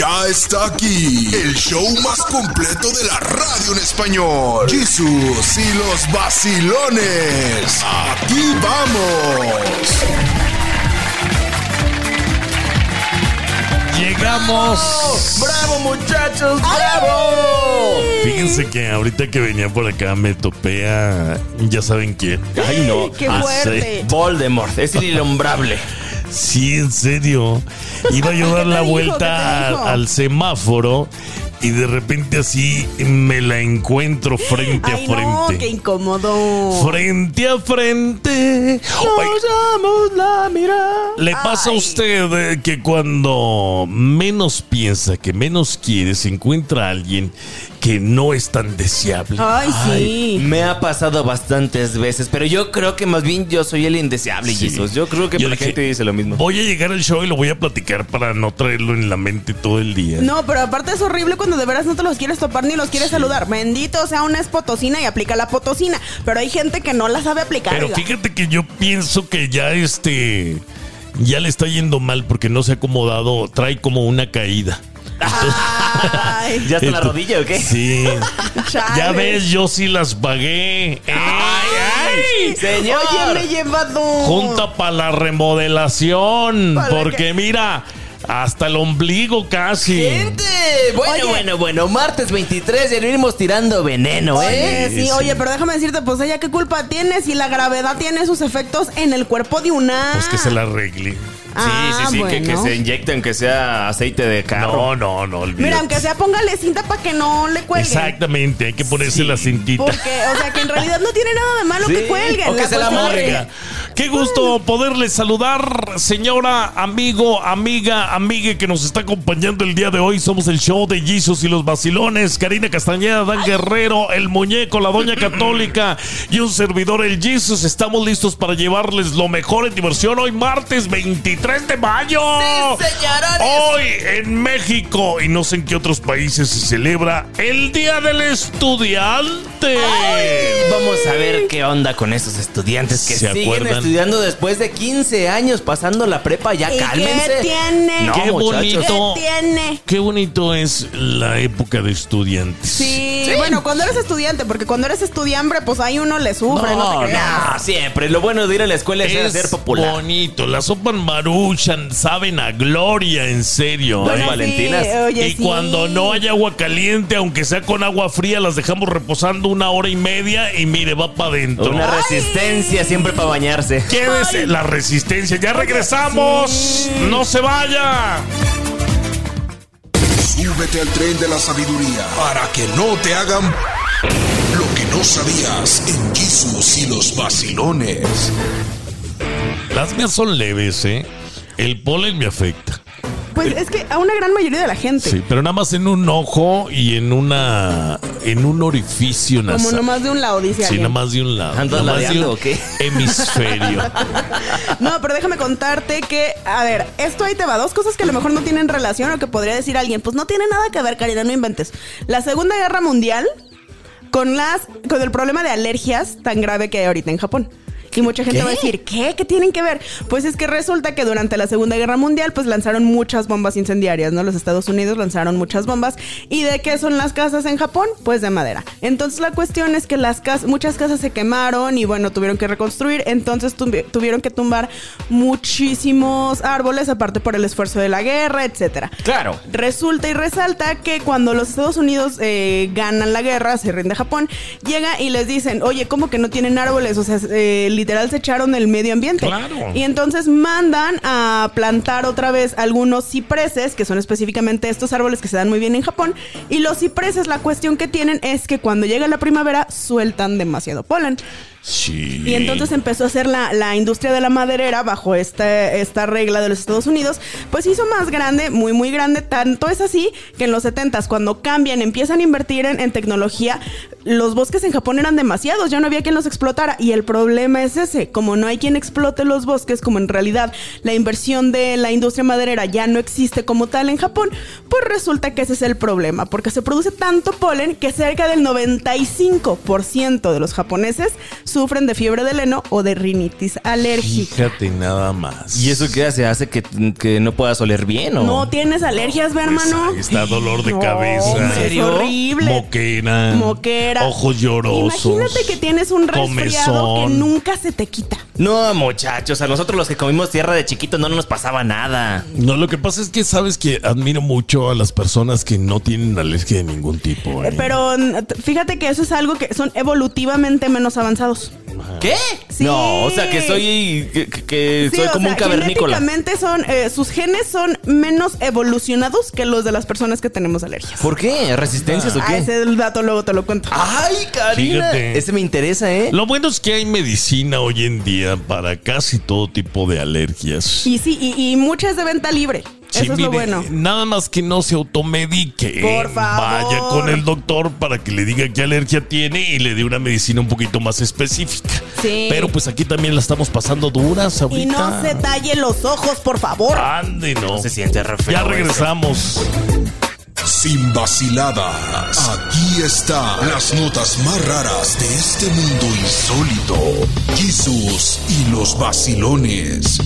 Ya está aquí el show más completo de la radio en español. Jesús y los vacilones. Aquí vamos. Llegamos. ¡Bravo, muchachos! ¡Bravo! Fíjense que ahorita que venía por acá me topé a. Ya saben quién. Ay, no. Qué Ah, fuerte. Voldemort, es el innombrable. Sí, en serio. Iba yo a dar ¿Qué te la vuelta al, semáforo y de repente así me la encuentro frente Ay, a frente. no, qué incómodo. Frente a frente. Damos la mirada. ¿Le pasa a usted eh, que cuando menos piensa, que menos quiere, se encuentra alguien que no es tan deseable? Ay, sí. Me ha pasado bastantes veces, pero yo creo que más bien yo soy el indeseable, Sí. Jesus. Yo creo que Yo la dije, gente dice lo mismo. Voy a llegar al show y lo voy a platicar para no traerlo en la mente todo el día. No, pero aparte es horrible cuando de veras no te los quieres topar ni los quieres saludar. Bendito sea una es potosina y aplica la potosina. Pero hay gente que no la sabe aplicar. Pero oiga. fíjate que yo pienso que ya este ya le está yendo mal porque no se ha acomodado, trae como una caída. Ay, ¿Ya está en la rodilla o qué? Sí. chale. ya ves, yo sí las pagué. ¡Ay, ay! Señor. Oye, me he llevado. Junta para la remodelación. ¿Para porque qué? mira, hasta el ombligo casi. ¡Gente! Bueno, Oye. bueno, bueno. Martes 23 y venimos tirando veneno, ¿eh? Oye, sí, Sí, oye, pero déjame decirte, pues ella qué culpa tiene si la gravedad tiene sus efectos en el cuerpo de una. Pues que se la arregle. Ah, sí, sí, sí, que, que se inyecten, que sea aceite de carro. No, no, no, olvídate. Mira, aunque sea póngale cinta para que no le cuelguen. Exactamente, hay que ponerse la cintita. Porque, o sea, que en realidad no tiene nada de malo Sí, que cuelguen. o que se la amarre. Oiga, qué gusto poderle saludar, señora, amigo, amiga, amigue que nos está acompañando el día de hoy. Somos el show de Jesus y los vacilones. Karina Castañeda, Dan Guerrero, el muñeco, la doña católica y un servidor, el Jesus. Estamos listos para llevarles lo mejor en diversión hoy, martes 23 de mayo. Sí, señorones. Hoy en México y no sé en qué otros países se celebra el Día del Estudiante. Vamos a ver qué onda con esos estudiantes que ¿Se siguen acuerdan? estudiando después de 15 años pasando la prepa. Ya ¿Y qué cálmense. tiene? No, Qué muchachos. bonito. ¿Qué tiene? Qué bonito es la época de estudiantes. Sí, bueno, cuando eres estudiante, porque cuando eres estudiambre, pues ahí uno le sufre, no, No, te creas. No, siempre. Lo bueno de ir a la escuela es, Es ser popular. bonito. La sopa maruchan saben a gloria, en serio. Bueno, ¿eh? Valentinas. oye, y sí. cuando no hay agua caliente, aunque sea con agua fría, las dejamos reposando una hora y media y mire, va para adentro. Una resistencia siempre para bañarse. Quédese la resistencia. Ya regresamos. sí. No se vaya. Súbete al tren de la sabiduría para que no te hagan lo que no sabías en Jesús y los vacilones. Las mías son leves, ¿eh? El polen me afecta. Pues es que a una gran mayoría de la gente. Sí, pero nada más en un ojo y en una en un orificio nasal. Como nomás de un lado, dice Sí, alguien. nada más de un lado. ¿Andas nada más de un o qué? Hemisferio. No, pero déjame contarte que, a ver, esto ahí te va. Dos cosas que a lo mejor no tienen relación o que podría decir alguien. Pues no tiene nada que ver, Karina, no inventes. La Segunda Guerra Mundial con las con el problema de alergias tan grave que hay ahorita en Japón. Y mucha gente ¿Qué? va a decir, ¿qué? ¿Qué tienen que ver? Pues es que resulta que durante la Segunda Guerra Mundial pues lanzaron muchas bombas incendiarias, ¿no? Los Estados Unidos lanzaron muchas bombas. ¿Y de qué son las casas en Japón? Pues de madera. Entonces la cuestión es que las casas, muchas casas se quemaron y bueno, tuvieron que reconstruir. Entonces tuvi- tuvieron que tumbar muchísimos árboles, aparte por el esfuerzo de la guerra, etcétera. Claro. Resulta y resalta que cuando los Estados Unidos eh, ganan la guerra, se rinde Japón, llega y les dicen, oye, ¿cómo que no tienen árboles? O sea, eh, literal se echaron el medio ambiente. Claro. Y entonces mandan a plantar otra vez algunos cipreses, que son específicamente estos árboles que se dan muy bien en Japón. Y los cipreses, la cuestión que tienen es que cuando llega la primavera sueltan demasiado polen. Sí. Y entonces empezó a hacer la, la industria de la maderera bajo esta, esta regla de los Estados Unidos, pues hizo más grande, muy, muy grande. Tanto es así que en los 70s, cuando cambian, empiezan a invertir en, en tecnología, los bosques en Japón eran demasiados, ya no había quien los explotara. Y el problema es ese, como no hay quien explote los bosques, como en realidad la inversión de la industria maderera ya no existe como tal en Japón, pues resulta que ese es el problema, porque se produce tanto polen que cerca del 95% de los japoneses sufren de fiebre del heno o de rinitis alérgica. Fíjate nada más. ¿Y eso qué hace? ¿Hace que, que no puedas oler bien o...? ¿No tienes alergias, ve, Pues hermano? está dolor de No, cabeza. Es serio? horrible. Moquera. Moquera. Ojos llorosos. Imagínate que tienes un resfriado que nunca se te quita. No, muchachos, a nosotros los que comimos tierra de chiquitos no nos pasaba nada. No, lo que pasa es que sabes que admiro mucho a las personas que no tienen alergia de ningún tipo. Eh, ¿eh? Pero fíjate que eso es algo que son evolutivamente menos avanzados. ¿Qué? Sí. No, o sea que soy que, que- que Sí, soy o como sea, un cavernícola. Genéticamente son, eh, sus genes son menos evolucionados que los de las personas que tenemos alergias. ¿Por qué? ¿Resistencias o Ah, qué? ese dato luego te lo cuento. Ay, Karina, Fíjate. ese me interesa, ¿eh? Lo bueno es que hay medicina hoy en día para casi todo tipo de alergias. Y sí, y, y muchas de venta libre. Sí, Eso es lo bueno. Nada más que no se automedique. Por favor. Vaya con el doctor para que le diga qué alergia tiene y le dé una medicina un poquito más específica. Sí. Pero pues aquí también la estamos pasando duras ahorita. Y no se talle los ojos, por favor. Ande, no. Se siente re feo Ya eso. Sin vaciladas. Aquí están las notas más raras de este mundo insólito. Jesús y los vacilones.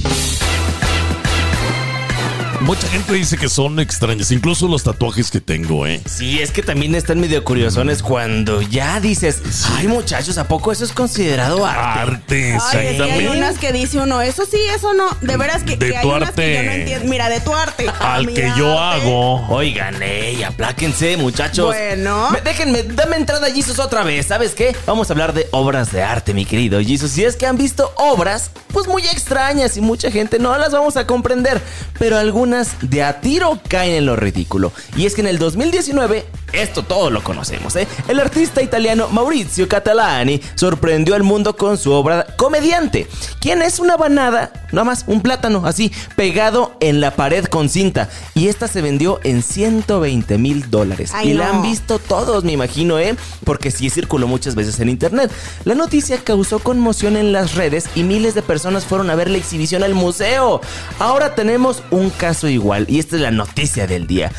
Mucha gente dice que son extrañas, incluso los tatuajes que tengo, ¿eh? Sí, es que también están medio curiosones cuando ya dices, ay muchachos, ¿a poco eso es considerado arte? Arte, Ay, es que hay unas que dice uno, eso sí, eso no. De veras que, De que hay tu unas que yo arte. no entiendo. Mira, de tu arte. Al que yo arte. hago. Oigan, ey, apláquense, muchachos. Bueno. Me- déjenme, dame entrada, Jesus, otra vez. ¿Sabes qué? Vamos a hablar de obras de arte, mi querido Jesus. Si es que han visto obras, pues muy extrañas y mucha gente no las vamos a comprender. Pero algunas de a tiro caen en lo ridículo. Y es que en el 2019, esto todos lo conocemos, ¿eh? El artista italiano Maurizio Catalani sorprendió al mundo con su obra Comediante, quien es una banada, nada más un plátano así, pegado en la pared con cinta. Y esta se vendió en 120 mil dólares. Ay, y la no. han visto todos, me imagino, ¿eh? Porque sí circuló muchas veces en internet. La noticia causó conmoción en las redes y miles de personas fueron a ver la exhibición al museo. Ahora tenemos un caso igual y esta es la noticia del día.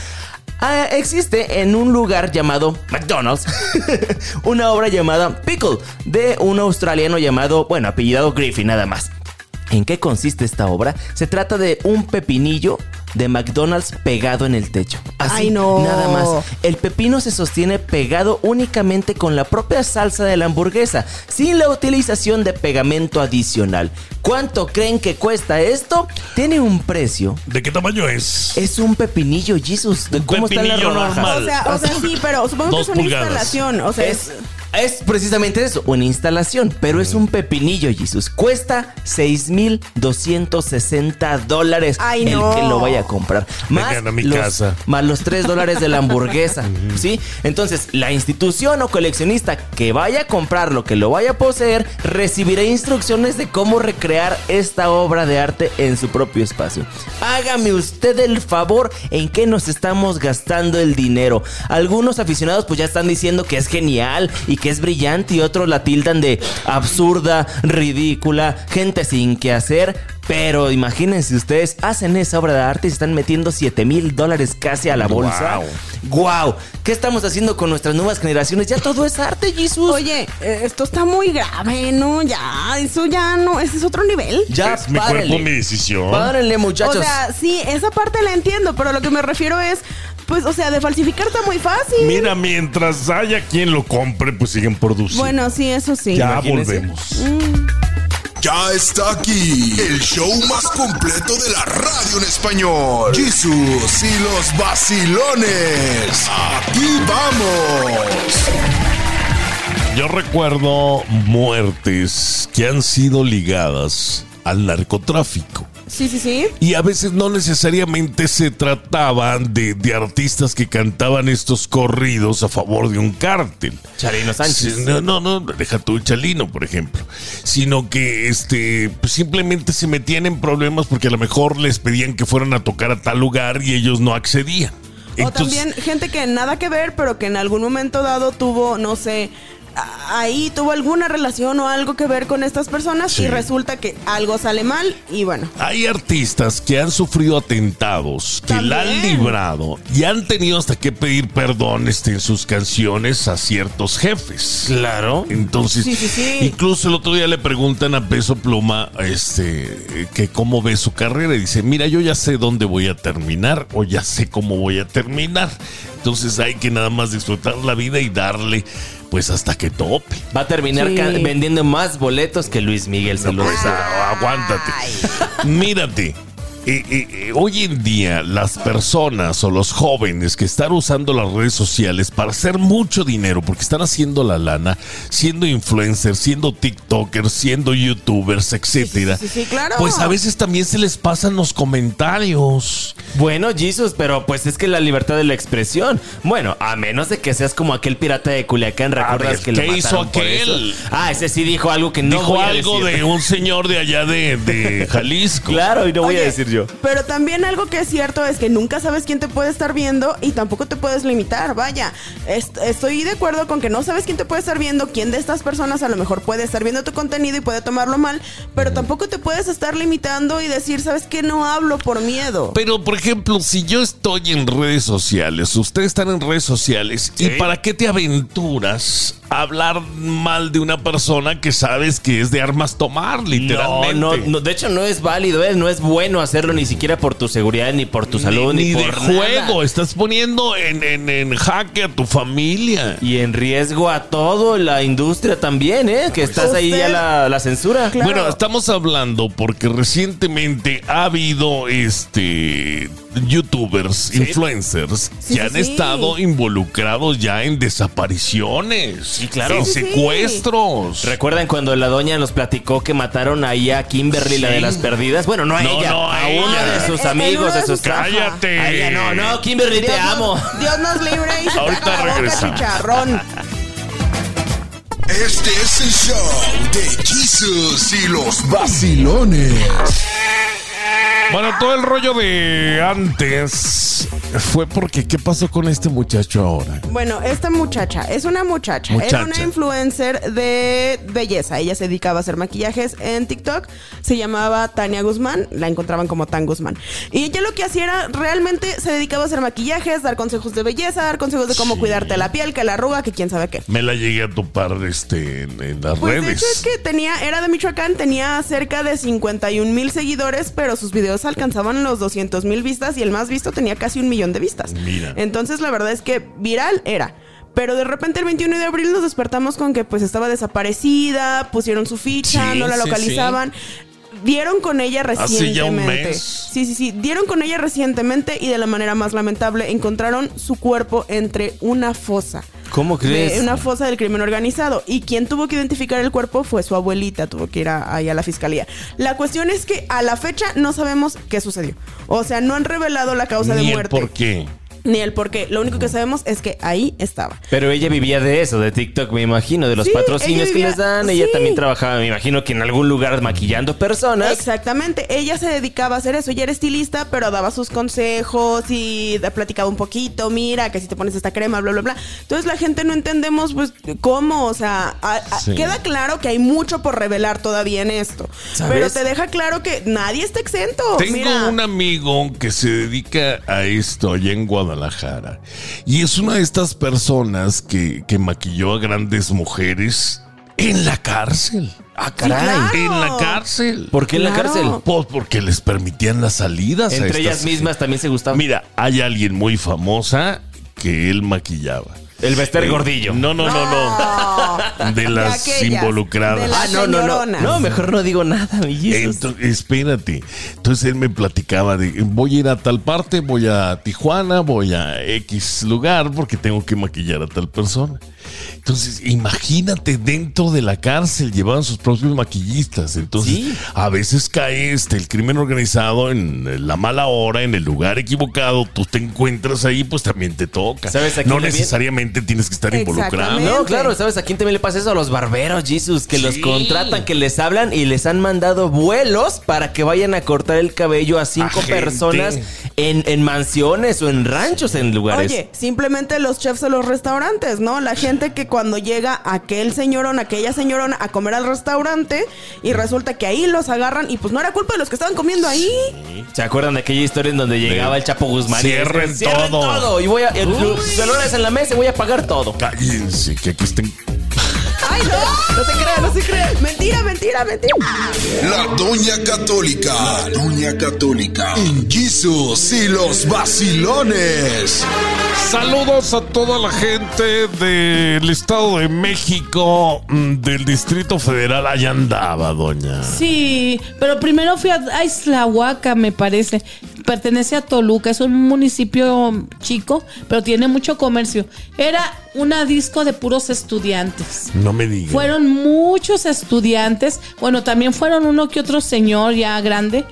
Ah, existe en un lugar llamado McDonald's una obra llamada Pickle de un australiano llamado, bueno, apellidado Griffin nada más. ¿En qué consiste esta obra? Se trata de un pepinillo de McDonald's pegado en el techo. Así, Ay, no. nada más. El pepino se sostiene pegado únicamente con la propia salsa de la hamburguesa, sin la utilización de pegamento adicional. ¿Cuánto creen que cuesta esto? Tiene un precio. ¿De qué tamaño es? Es un pepinillo, Jesus. ¿De Un ¿Cómo están las pepinillo rodajas? normal. O sea, o sea, sí, pero supongo que es una pulgadas. instalación. O sea, Es, es precisamente eso, una instalación, pero es un pepinillo, Jesus. Cuesta 6,260 dólares el no. que lo vaya a comprar. Más, Vengan a mi los, casa. más los 3 dólares de la hamburguesa, ¿sí? Entonces, la institución o coleccionista que vaya a comprarlo, que lo vaya a poseer, recibirá instrucciones de cómo recrear esta obra de arte en su propio espacio. Hágame usted el favor en qué nos estamos gastando el dinero. Algunos aficionados pues ya están diciendo que es genial y que es brillante y otros la tildan de absurda, ridícula, gente sin que hacer. Pero imagínense ustedes, hacen esa obra de arte y se están metiendo 7 mil dólares casi a la bolsa. ¡Guau! ¿Qué estamos haciendo con nuestras nuevas generaciones? Ya todo es arte, Jesus. Oye, eh, esto está muy grave, ¿no? Ya, eso ya no, ese es otro nivel. ya es mi párenle. cuerpo, mi decisión. Párenle, muchachos. O sea, sí, esa parte la entiendo, pero lo que me refiero es, pues, o sea, de falsificar está muy fácil. Mira, mientras haya quien lo compre, pues siguen produciendo. Bueno, sí, eso sí. ya imagínense. volvemos. Ya está aquí el show más completo de la radio en español. Jesús y los vacilones. Aquí vamos. Yo recuerdo muertes que han sido ligadas al narcotráfico. Sí, sí, sí. Y a veces no necesariamente se trataban de, de artistas que cantaban estos corridos a favor de un cártel. Charino Sánchez. No, no, no, deja tú el Chalino, por ejemplo. Sino que este, pues simplemente se metían en problemas porque a lo mejor les pedían que fueran a tocar a tal lugar y ellos no accedían. O también gente que nada que ver, pero que en algún momento dado tuvo, no sé, ahí tuvo alguna relación o algo que ver con estas personas Sí. y resulta que algo sale mal y bueno. Hay artistas que han sufrido atentados, que la han librado y han tenido hasta que pedir perdón este, en sus canciones a ciertos jefes. Claro. Entonces, Sí, sí, sí. incluso el otro día le preguntan a Peso Pluma este, que cómo ve su carrera y dice, mira, yo ya sé dónde voy a terminar o ya sé cómo voy a terminar. Entonces hay que nada más disfrutar la vida y darle pues hasta que tope. Va a terminar Sí. vendiendo más boletos que Luis Miguel, se lo Pues, aguántate. Mírate. Eh, eh, eh, hoy en día las personas o los jóvenes que están usando las redes sociales para hacer mucho dinero, porque están haciendo la lana, siendo influencers, siendo TikTokers, siendo YouTubers, etcétera, sí, sí, sí, claro. pues a veces también se les pasan los comentarios. Bueno, Jesus, pero pues es que la libertad de la expresión. Bueno, a menos de que seas como aquel pirata de Culiacán, ¿recuerdas ver, que lo ¿qué hizo mataron por aquel? eso? Ah, ese sí dijo algo que no Dijo voy a algo decir. de un señor de allá de, de Jalisco. Claro, y no voy a decir yo. Pero también algo que es cierto es que nunca sabes quién te puede estar viendo y tampoco te puedes limitar. Vaya, est- estoy de acuerdo con que no sabes quién te puede estar viendo, quién de estas personas a lo mejor puede estar viendo tu contenido y puede tomarlo mal, pero tampoco te puedes estar limitando y decir, ¿sabes qué? No hablo por miedo. Pero, por ejemplo, si yo estoy en redes sociales, ustedes están en redes sociales, ¿y para qué te aventuras a hablar mal de una persona que sabes que es de armas tomar, No, literalmente? no, no, de hecho no es válido, ¿eh? no es bueno hacerlo ni siquiera por tu seguridad, ni por tu salud, ni, ni, de por nada. juego, estás poniendo en, en, en jaque a tu familia. Y en riesgo a todo, la industria también, ¿eh? Que estás ahí ya la, la censura. Claro. Bueno, estamos hablando porque recientemente ha habido este youtubers, influencers Sí, que han estado involucrados ya en desapariciones, Sí, claro. en Sí, sí, sí. secuestros. ¿Recuerdan cuando la doña nos platicó que mataron ahí a Kimberly, la de las perdidas? Bueno, no a No, ella, no, a a ella. uno de sus amigos, de sus... Cállate. A ella no, no, Kimberly, te amo. Nos, Dios nos libre y se Ahorita te regresamos. chicharrón. Este es el show de Jesus y los vacilones. Bueno, todo el rollo de antes fue porque ¿qué pasó con este muchacho ahora? Bueno, esta muchacha es una muchacha. Era Muchacha. una influencer de belleza. Ella se dedicaba a hacer maquillajes en TikTok. Se llamaba Tania Guzmán. La encontraban como Tan Guzmán. Y ella lo que hacía era realmente se dedicaba a hacer maquillajes, dar consejos de belleza, dar consejos de cómo Sí. cuidarte la piel, que la arruga, que quién sabe qué. Me la llegué a topar este, en, en las Pues de redes. hecho es que tenía, era de Michoacán, tenía cerca de 51 mil seguidores, pero sus videos alcanzaban los 200 mil vistas y el más visto tenía casi un millón de vistas. Mira. Entonces la verdad es que viral era. Pero de repente el 21 de abril nos despertamos con que pues estaba desaparecida, pusieron su ficha, Sí, no la sí, localizaban. Dieron con ella Hace ya un recientemente. mes. Sí, sí, sí. Dieron con ella recientemente y de la manera más lamentable encontraron su cuerpo entre una fosa. ¿Cómo crees? De una fosa del crimen organizado. Y quien tuvo que identificar el cuerpo fue su abuelita, tuvo que ir a- ahí a la fiscalía. La cuestión es que a la fecha no sabemos qué sucedió. O sea, no han revelado la causa Ni de el muerte. por qué. Ni el por qué. Lo único que sabemos es que ahí estaba. Pero ella vivía de eso, de TikTok, me imagino, de los Sí, patrocinios que les dan. Ella también trabajaba, me imagino que en algún lugar maquillando personas. Exactamente, ella se dedicaba a hacer eso, ella era estilista, pero daba sus consejos y platicaba un poquito, mira, que si te pones esta crema, bla, bla, bla. Entonces la gente no entendemos, pues, cómo, o sea, a- a- Sí. queda claro que hay mucho por revelar todavía en esto, ¿Sabes? pero te deja claro que nadie está exento. Tengo mira. un amigo que se dedica a esto allá en Guadalajara. Y es una de estas personas que, que maquilló a grandes mujeres en la cárcel. Ah, caray. claro. En la cárcel. ¿Por qué en la cárcel? Pues porque les permitían las salidas. a Entre estas- ellas mismas también se gustaban. Mira, hay alguien muy famosa que él maquillaba. El Bester Eh, Gordillo. No, no, no, no. De las aquellas, involucradas. de las Ah, no, no, no. señoronas. No, mejor no digo nada, mi Jesus. Entonces, espérate. Entonces él me platicaba de voy a ir a tal parte, voy a Tijuana, voy a X lugar porque tengo que maquillar a tal persona. Entonces, imagínate dentro de la cárcel llevaban sus propios maquillistas. Entonces, Sí. a veces cae este el crimen organizado en la mala hora, en el lugar equivocado, tú te encuentras ahí, pues también te toca. ¿Sabes a no quién le viene? necesariamente tienes que estar involucrado. Exactamente. No, claro, ¿sabes a quién también le pasa eso? A los barberos, Jesus, que los contratan, que les hablan y les han mandado vuelos para que vayan a cortar el cabello a cinco personas en, en mansiones o en ranchos en lugares. Oye, simplemente los chefs de los restaurantes, ¿no? La gente que cuando llega aquel señorón, aquella señorona a comer al restaurante y resulta que ahí los agarran y pues no era culpa de los que estaban comiendo ahí. ¿Se acuerdan de aquella historia en donde llegaba el Chapo Guzmán? y Cierren decía, "Cierren todo". Y voy a. El, celulares en la mesa y voy a pagar todo. Cállense, que aquí estén. ¡Ay, no! No se crea, no se crea. Mentira, mentira, mentira. La Doña Católica. La Doña Católica. En Jesus y los vacilones. Saludos a toda la gente del Estado de México, mm, del Distrito Federal. Allá andaba, doña. Sí, pero primero fui a, a Islahuaca, me parece. Pertenece a Toluca, es un municipio chico, pero tiene mucho comercio. Era una disco de puros estudiantes. No me digas. Fueron muchos estudiantes. Bueno, también fueron uno que otro señor ya grande.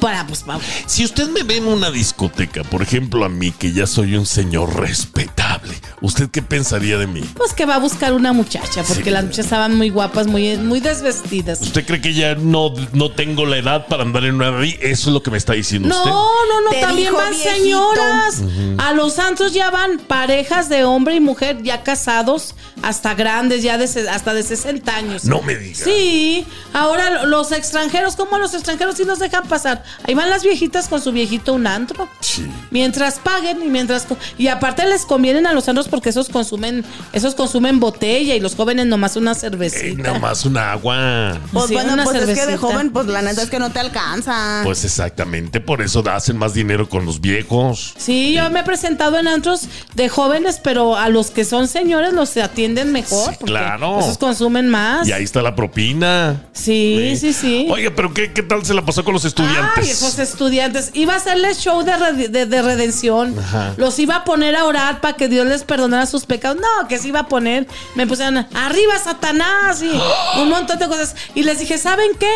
Para, pues, vamos. Si usted me ve en una discoteca, por ejemplo a mí, que ya soy un señor respetable, ¿usted qué pensaría de mí? Pues que va a buscar una muchacha, porque Sí. las muchachas estaban muy guapas, muy, muy desvestidas. ¿Usted cree que ya no, no tengo la edad para andar en una Eso es lo que me está diciendo No, usted. no, no, Te también van viejito. señoras. A los santos ya van parejas de hombre y mujer ya casados, hasta grandes, ya de, hasta de 60 años. No me diga. Sí, ahora lo- los extranjeros, ¿cómo los extranjeros sí nos dejan pasar? Ahí van las viejitas con su viejito un antro. Sí. Mientras paguen y mientras y aparte les convienen a los antros porque esos consumen esos consumen botella y los jóvenes nomás una Eh, cervecita. nada más una agua. Pues Sí, bueno, una pues es que de joven, pues la neta es que no te alcanza. Pues exactamente, por eso hacen más dinero con los viejos. Sí, yo me he presentado en antros de jóvenes, pero a los que son señores los atienden mejor. Sí, porque claro. Esos consumen más. Y ahí está la propina. Sí, sí, sí. Oye, pero ¿qué, qué tal se la pasó con los estudiantes? Ay, esos estudiantes. Iba a hacerles show de, de- de redención. Ajá. Los iba a poner a orar para que Dios les perdonara sus pecados. No, que se iba a poner. Me pusieron, arriba Satanás y un montón de cosas. Y les dije, ¿saben qué?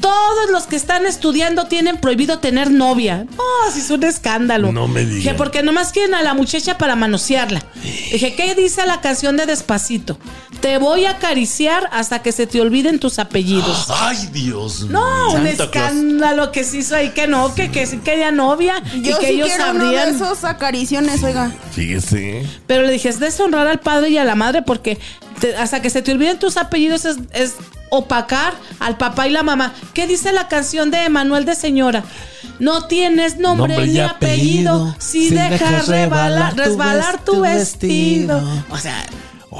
Todos los que están estudiando tienen prohibido tener novia. Oh, sí, es un escándalo. No me digas. Dije, porque nomás quieren a la muchacha para manosearla. Dije, ¿qué dice la canción de Despacito? Te voy a acariciar hasta que se te olviden tus apellidos. Ay, Dios mío. No, un Claus. escándalo que se hizo ahí, que no, que, que sí quería novia Yo y que sí ellos quiero uno de sabrían. esos acariciones, oiga. Fíjese. Pero le dije, es deshonrar al padre y a la madre porque te- hasta que se te olviden tus apellidos es, es opacar al papá y la mamá. ¿Qué dice la canción de Emanuel de Señora? No tienes nombre, ni apellido, apellido, si dejas tu resbalar tu vestido. vestido. O sea,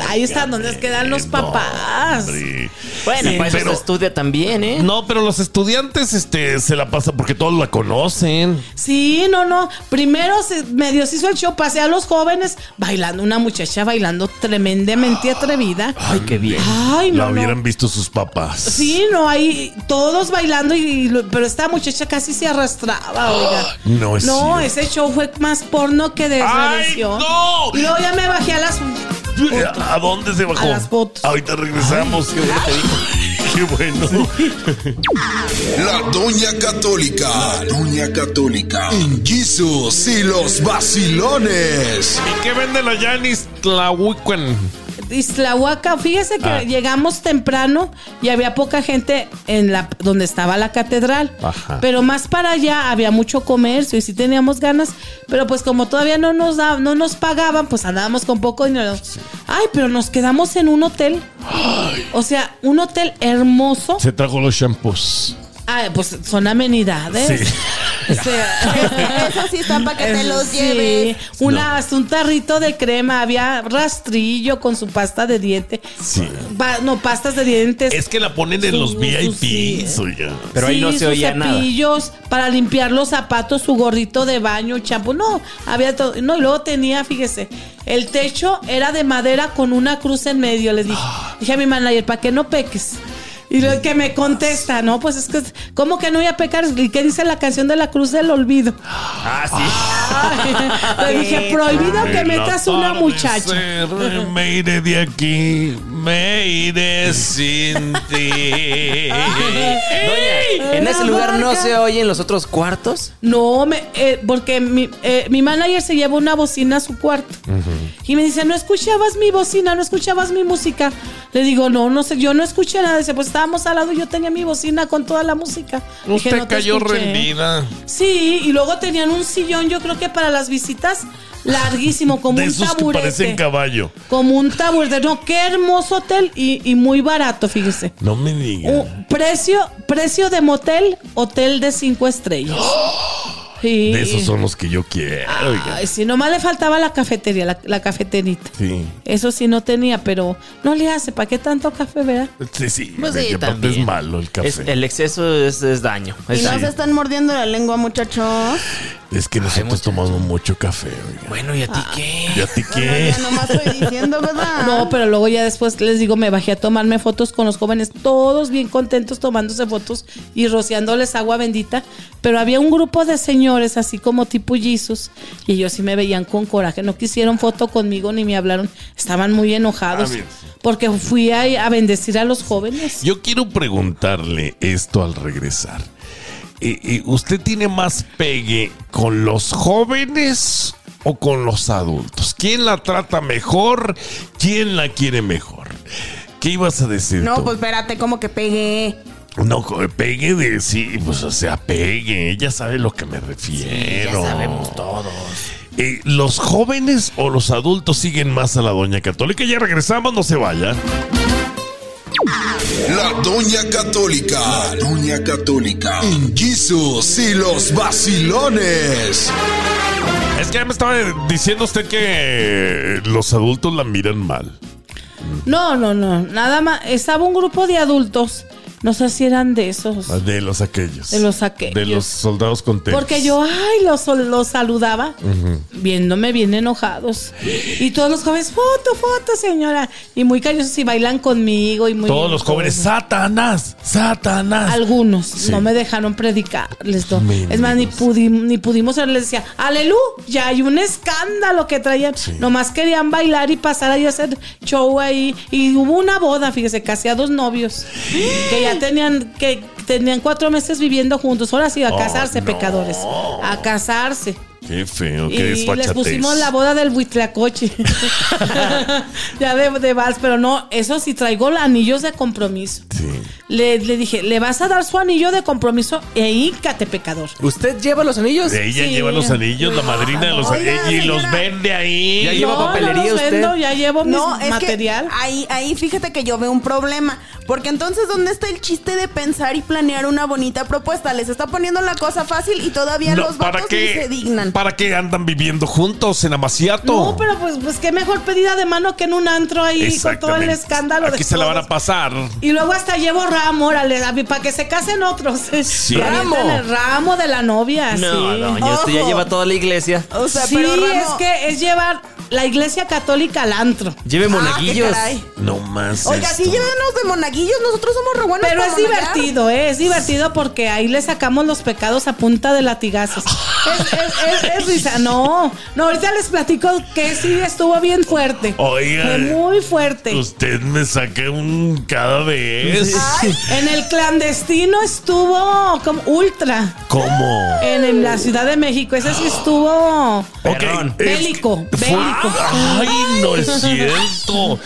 ahí está donde Óigame, quedan los papás. hombre. Bueno, Sí, para eso se estudia también, ¿eh? No, pero los estudiantes este, se la pasan porque todos la conocen. Sí, no, no. Primero se, medio se hizo el show, pasé a los jóvenes bailando, una muchacha bailando tremendamente atrevida. Ay, qué bien. Ay, la no, no. hubieran visto sus papás. Sí, no, ahí todos bailando, y, pero esta muchacha casi se arrastraba, oiga. No es No, cierto. ese show fue más porno que de ¡Ay, no! Y luego ya me bajé a las... ¿A dónde se bajó? A las fotos. Ahorita regresamos. qué bueno te dijo. Qué bueno. La Doña Católica. La Doña Católica. En Jesus y los vacilones. ¿Y qué venden allá en Islahuican? Islahuaca, fíjese que Ah. llegamos temprano y había poca gente en la donde estaba la catedral. Ajá. Pero más para allá había mucho comercio y sí teníamos ganas, pero pues como todavía no nos da, no nos pagaban, pues andábamos con poco dinero. Ay, pero nos quedamos en un hotel. O sea, un hotel hermoso. Se trajo los shampoos. Ah, pues son amenidades. Sí. Este, Eso sí está para que te los Sí, lleves. una, hasta un tarrito de crema, había rastrillo con su pasta de diente. Sí. Pa- no, pastas de dientes. Es que la ponen en Su- los oiga. Pero ahí no se oía nada. cepillos para limpiar los zapatos, su gorrito de baño, champú. No, había todo. No, y luego tenía, fíjese, el techo era de madera con una cruz en medio. Le dije, Ah. dije a mi manager, para que no peques. Y lo que me contesta, no, pues es que, ¿cómo que no voy a pecar? ¿Y qué dice la canción de la cruz del olvido? Ah, sí. Le dije, prohibido que metas una muchacha. Me iré de aquí, me iré sin ti. Doña, ¿en ese lugar no se oyen los otros cuartos? No, me, eh, porque mi, eh, mi manager se llevó una bocina a su cuarto. Y me dice, no escuchabas mi bocina, no escuchabas mi música. Le digo, no, no sé, yo no escuché nada. Dice, pues estábamos al lado y yo tenía mi bocina con toda la música. Dije, Usted "No te cayó escuché". rendida. Sí, y luego tenían un sillón, yo creo que para las visitas, larguísimo, como De un esos que taburete. parecen caballo. como un taburete. No, qué hermoso hotel y, y muy barato, fíjese. No me diga. Un precio, precio de motel, hotel de cinco estrellas. Sí. De esos son los que yo quiero. oiga. Ay, sí, nomás le faltaba la cafetería, la, la cafeterita. Sí. Eso sí no tenía, pero no le hace, ¿para qué tanto café, verdad? Sí, sí. Pues de sí, aparte es malo el café. Es- el exceso es, es daño. Y Es no daño. se están mordiendo la lengua, muchachos. Es que nosotros tomamos mucho café, oiga. Bueno, ¿y a ti qué? ¿Y a ti qué? Ya nomás estoy diciendo, ¿verdad? No, pero luego ya después les digo, me bajé a tomarme fotos con los jóvenes, todos bien contentos tomándose fotos y rociándoles agua bendita. Pero había un grupo de señores así como tipo Jesus y ellos sí me veían con coraje. No quisieron foto conmigo ni me hablaron. Estaban muy enojados Ah, porque fui a, a bendecir a los jóvenes. Yo quiero preguntarle esto al regresar. Eh, eh, ¿Usted tiene más pegue con los jóvenes o con los adultos? ¿Quién la trata mejor? ¿Quién la quiere mejor? ¿Qué ibas a decir No, tú? pues espérate, como que pegué. No, pegue de sí, pues o sea, pegue. Ella sabe lo que me refiero. Ya sabemos todos. Eh, ¿Los jóvenes o los adultos siguen más a la doña católica? Ya regresamos, no se vaya. La Doña Católica. La Doña Católica. En Jesus y los vacilones. Es que ya me estaba diciendo usted que los adultos la miran mal. No, no, no, nada más. Estaba un grupo de adultos. No sé si eran de esos. De los aquellos. De los aquellos. De los soldados con tenis. Porque yo, ay, los, los saludaba, viéndome bien enojados. Y todos los jóvenes, foto, foto, señora. Y muy cariñosos y bailan conmigo. y muy Todos los jóvenes, Satanás, Satanás. Algunos Sí. no me dejaron predicarles. no. Es más, ni, pudi- ni pudimos, les decía, aleluya, hay un escándalo que traían. Nomás querían bailar y pasar ahí a hacer show ahí. Y hubo una boda, fíjese, casi a dos novios. que ya tenían, que tenían cuatro meses viviendo juntos. Ahora sí, a Oh, casarse, no. pecadores. A casarse. Qué feo, Y qué les desfachatez. pusimos la boda del Huitlacoche. ya de, de vals, pero no, eso sí traigo anillos de compromiso. Sí. Le, le dije, le vas a dar su anillo de compromiso e híncate, pecador. ¿Usted lleva los anillos? Ella Sí. lleva los anillos, la madrina de los Oiga, anillos, y los señora. vende ahí. Ya lleva no, papelería no los usted. vendo, ya llevo No, mi material. que ahí, ahí fíjate que yo veo un problema. Porque entonces, ¿dónde está el chiste de pensar y planear una bonita propuesta? Les está poniendo la cosa fácil y todavía No, los vatos ni se dignan. ¿Para qué andan viviendo juntos en Amaciato? No, pero pues, pues qué mejor pedida de mano que en un antro ahí con todo el escándalo de Aquí se la van a pasar. Y luego hasta llevo ramo, órale, para que se casen otros. Sí. ¿Ramo? el ramo de la novia, No, sí. doña, usted ya lleva toda la iglesia. O sea, sí, pero Ramo- es que es llevar la iglesia católica al antro. Lleve Ah, monaguillos. No más. Oiga, esto. sí, llévenos de monaguillos. Nosotros somos re buenos Pero para es monaguear. divertido, ¿eh? es divertido porque ahí le sacamos los pecados a punta de latigazos. es, es- es- es risa. No, no, ahorita les platico que sí estuvo bien fuerte. Oiga. Fue muy fuerte. Usted me saca un cada vez. En el clandestino estuvo como ultra. ¿Cómo? En, en la Ciudad de México, ese sí estuvo. Ok, Perrón. es Bélico, que- bélico. Ay, no es cierto.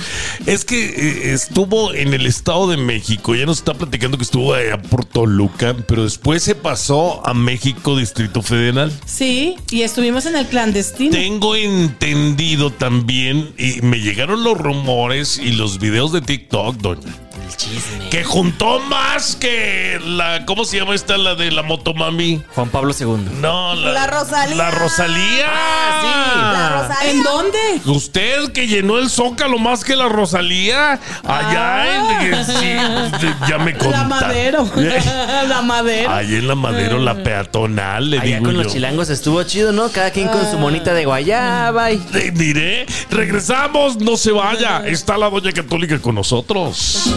Es que eh, estuvo en el Estado de México. Ya nos está platicando que estuvo allá por Toluca, pero después se pasó a México, Distrito Federal. Sí, y estuvimos en el clandestino. Tengo entendido también, y me llegaron los rumores y los videos de TikTok, doña, El chisme. que juntó más que la, ¿cómo se llama esta? La de la motomami. Juan Pablo II. No, la, La Rosalía. La Rosalía. Ah, La Rosalía. ¿En dónde? Usted que llenó el zócalo más que la Rosalía, allá en. sí, ya me conta. La Madero. la Madero. Ahí en la Madero, la peatonal, le Allá digo con yo. los chilangos estuvo chido, ¿no? Cada quien con su monita de guayaba y... Te diré, regresamos, no se vaya. Está la Doña Católica con nosotros.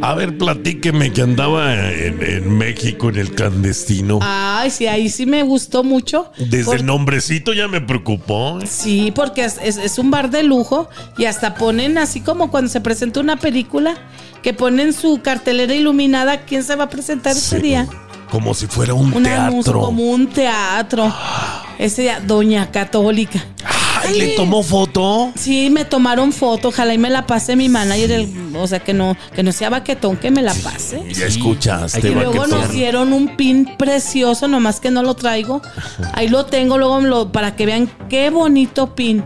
A ver, platíqueme que andaba en, en México en el clandestino. Ay, sí, ahí sí me gustó mucho. Desde el nombrecito ya me preocupó. ¿eh? Sí, porque es, es- es un bar de lujo y hasta ponen así como cuando se presenta una película, que ponen su cartelera iluminada, ¿quién se va a presentar ese día? Como si fuera un Una música teatro. como un teatro. Ese día, Doña Católica. Ay, le tomó foto. Sí, me tomaron foto, ojalá y me la pase mi manager, el- o sea, que no, que no sea baquetón, que me la pase. Ya escuchaste, Hay Y luego Baquetón. nos dieron un pin precioso, nomás que no lo traigo. Ahí lo tengo, luego lo- para que vean qué bonito pin.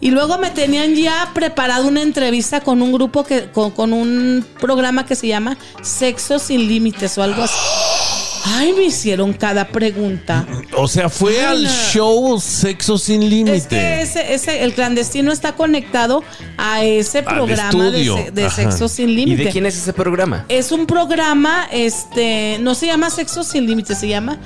Y luego me tenían ya preparado una entrevista con un grupo que, con, con un programa que se llama Sexo sin Límites o algo así. Ay, me hicieron cada pregunta. O sea, fue Ay, al no. show Sexo Sin Límite. Es que ese, ese, el clandestino está conectado a ese programa de. Sexo sin ¿Y Límite. de quién es ese programa? Es un programa, este, no se llama Sexo sin Límites, se llama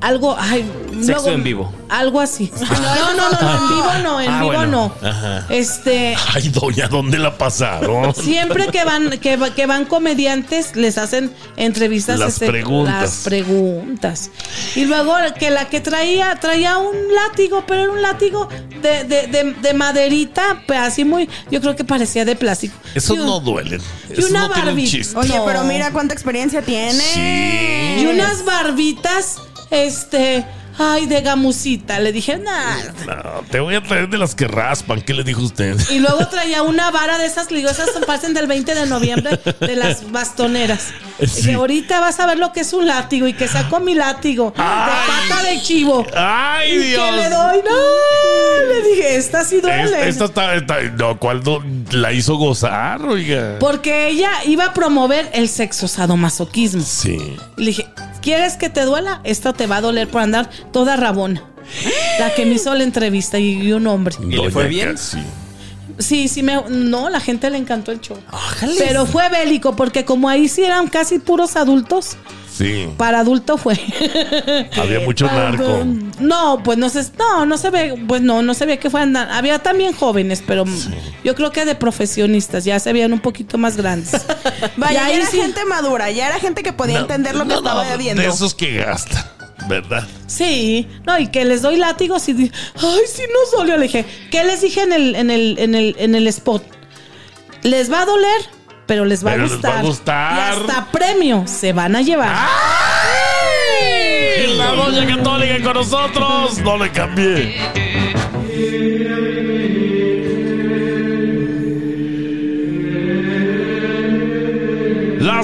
algo, ay, Sexo en vivo. Algo así. No, no, no, no, en vivo no, en Ah, vivo bueno. no. Ajá. Este, Ay, doña, ¿dónde la pasaron? siempre que van, que, va- que van comediantes, les hacen entrevistas. Las este, preguntas. Las preguntas. Y luego que la que traía, traía un látigo, pero era un látigo de, de, de, de maderita, pues así muy, yo creo que parecía de plástico. Esos Y un- no duelen. y Esos una no Barbie. Oye, No. pero mira cuánta experiencia tiene. Sí. Y unas barbitas, este, ay, de gamusita. Le dije, nada. No, te voy a traer de las que raspan. ¿Qué le dijo usted? Y luego traía una vara de esas, esas pasen del 20 de noviembre de las bastoneras. Sí. Dije, ahorita vas a ver lo que es un látigo y que saco mi látigo Ay. de pata de chivo. ¡Ay, Y Dios! que le doy, no, le dije, esta sí duele. Esta, esta está, está- no, ¿cuál la hizo gozar, oiga? Porque ella iba a promover el sexo sadomasoquismo. Sí. Y le dije, ¿quieres que te duela? Esto te va a doler por andar toda rabona. La que me hizo la entrevista y, un hombre. ¿Y le fue bien? Casi. Sí, sí me... No, la gente le encantó el show. Pero fue bélico porque como ahí sí eran casi puros adultos, Sí. para adulto fue. Había mucho narco. No, pues no se, no, no se ve, pues no, no se ve que fueran, había también jóvenes, pero yo creo que de profesionistas, ya se veían un poquito más grandes. Vaya, ya era sí- gente madura, ya era gente que podía entender lo que No, estaba no, viendo. De esos que gastan, ¿verdad? Sí, no, y que les doy látigos y di- ay, sí nos dolió. Le dije, ¿qué les dije en el, en el, en el, en el spot? Les va a doler, pero les va, Pero a, les gustar. va a gustar. Y hasta premio se van a llevar. ¡Ay! La doña católica con nosotros. No le cambié.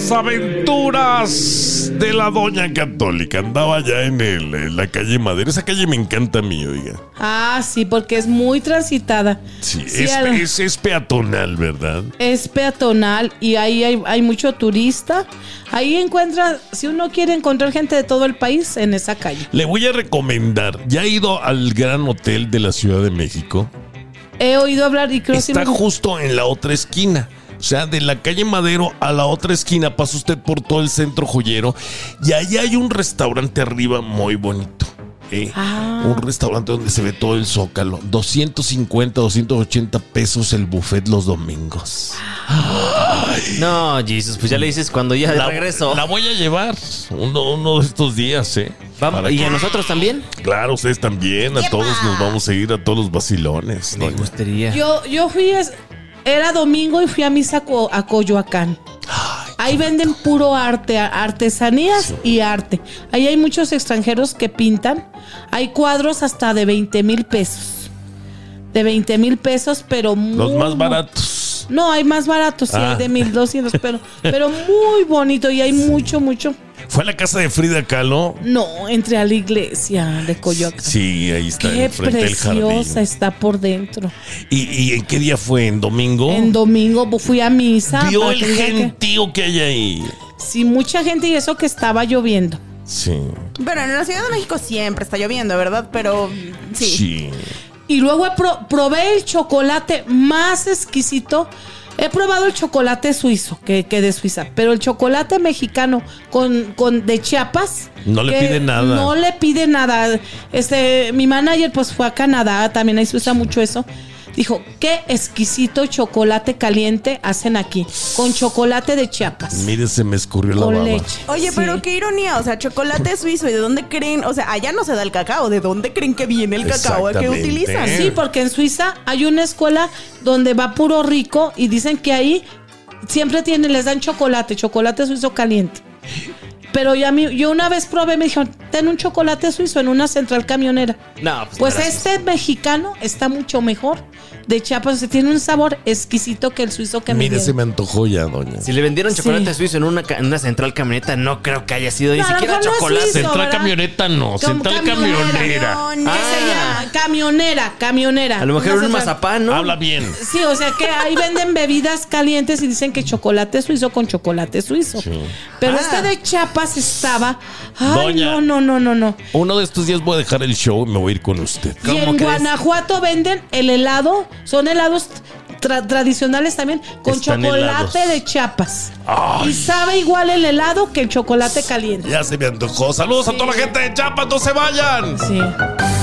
Las aventuras de la doña católica. Andaba allá en, el, en la calle Madera. Esa calle me encanta a mí, oiga. Ah, sí, porque es muy transitada. Sí, Sí, es, al- es- es peatonal, ¿verdad? es peatonal y ahí hay, hay mucho turista. Ahí encuentra, si uno quiere encontrar gente de todo el país, en esa calle. Le voy a recomendar. Ya ha ido al Gran Hotel de la Ciudad de México. He oído hablar y creo que Está justo en la otra esquina. O sea, de la calle Madero a la otra esquina pasa usted por todo el centro joyero y ahí hay un restaurante arriba muy bonito. ¿eh? Ah. Un restaurante donde se ve todo el zócalo. 250, 280 pesos el buffet los domingos. No, Jesus, pues ya le dices cuando ya regresó. La voy a llevar uno, uno de estos días, ¿eh? Vamos, ¿Y que- a nosotros también? Claro, ustedes también. A todos nos vamos a ir a todos los vacilones. Me doña. gustaría. Yo, yo fui, es- era domingo y fui a misa a Coyoacán. Ahí venden puro arte, artesanías y arte. Ahí hay muchos extranjeros que pintan. Hay cuadros hasta de 20 mil pesos. De 20 mil pesos, pero muy... Los más baratos. No, hay más baratos, sí, Ah. hay de 1200, pero, pero muy bonito y hay mucho, mucho. Fue a la casa de Frida Kahlo. No, entre a la iglesia de Coyoacán. Sí, ahí está, Qué enfrente del preciosa está por dentro. ¿Y, y en qué día fue? ¿En domingo? En domingo fui a misa. Vio el que- gentío que hay ahí. Sí, mucha gente y eso que estaba lloviendo. Sí. Bueno, en la Ciudad de México siempre está lloviendo, ¿verdad? Pero sí. Sí. Y luego pro- probé el chocolate más exquisito. He probado el chocolate suizo, que, que de Suiza, pero el chocolate mexicano con, con de Chiapas. No le pide nada. No le pide nada. Este, mi manager pues fue a Canadá, también ahí se usa mucho eso. Dijo, qué exquisito chocolate caliente hacen aquí, con chocolate de Chiapas. Mire, se me escurrió la Con baba. leche. Oye, Sí. pero qué ironía, o sea, chocolate suizo, ¿y de dónde creen? O sea, allá no se da el cacao, ¿de dónde creen que viene el cacao que utilizan? Sí, porque en Suiza hay una escuela donde va puro rico y dicen que ahí siempre tienen, les dan chocolate, chocolate suizo caliente. Pero ya mi- yo una vez probé, me dijeron, ten un chocolate suizo en una central camionera. No, Pues gracias. este mexicano está mucho mejor. De Chiapas, o sea, tiene un sabor exquisito que el suizo que me Mire, se me antojó ya, doña. Si le vendieron chocolate Sí. suizo en una, ca- en una central camioneta, no creo que haya sido ni No, siquiera no chocolate. suizo. Central ¿verdad? camioneta no, central camionera. camionera. Doña. ¿Qué se llama? Camionera, camionera. A lo mejor un mazapán, ¿no? Habla bien. Sí, o sea que ahí venden bebidas calientes y dicen que chocolate suizo con chocolate suizo. Pero Ah. este de Chiapas estaba. Ay, Doña. no, no, no, no, no. Uno de estos días voy a dejar el show y me voy a ir con usted. Y en crees? Guanajuato venden el helado, son helados tra- tradicionales también, con Están chocolate helados. de Chiapas. Ay. Y sabe igual el helado que el chocolate caliente. Ya se me antojó. Saludos a toda la gente de Chiapas, no se vayan. Sí.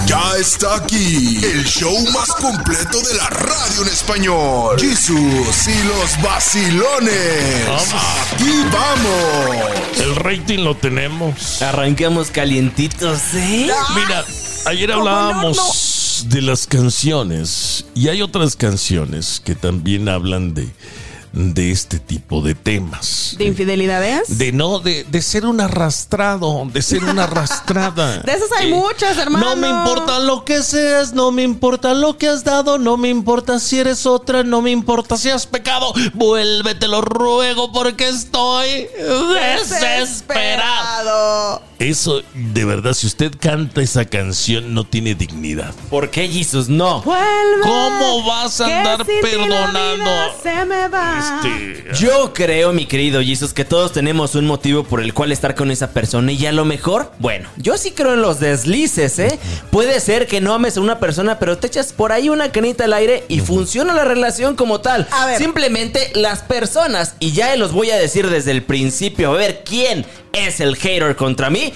Ya está aquí el show más completo de la radio en español. Jesús y los vacilones. Vamos. Aquí vamos. El rating lo tenemos. Arranquemos calientitos, ¿eh? Mira, ayer ¿Cómo de las canciones y hay otras canciones que también hablan de, de este tipo de temas. ¿De infidelidades? De no, de, de ser un arrastrado, de ser una arrastrada. De esas hay muchas, hermano. No me importa lo que seas, no me importa lo que has dado, no me importa si eres otra, no me importa si has pecado. Vuélvete, lo ruego, porque estoy desesperado. Eso, de verdad, si usted canta esa canción, no tiene dignidad. ¿Por qué, Jesus? No. Vuelve, ¿Cómo vas a andar perdonando? Se me va. Este, Yo creo, mi querido Jesus, que todos tenemos un motivo por el cual estar con esa persona y a lo mejor, bueno, yo sí creo en los deslices, ¿eh? Puede ser que no ames a una persona, pero te echas por ahí una canita al aire y funciona la relación como tal. A ver. Simplemente las personas, y ya los voy a decir desde el principio, a ver quién es el hater contra mí.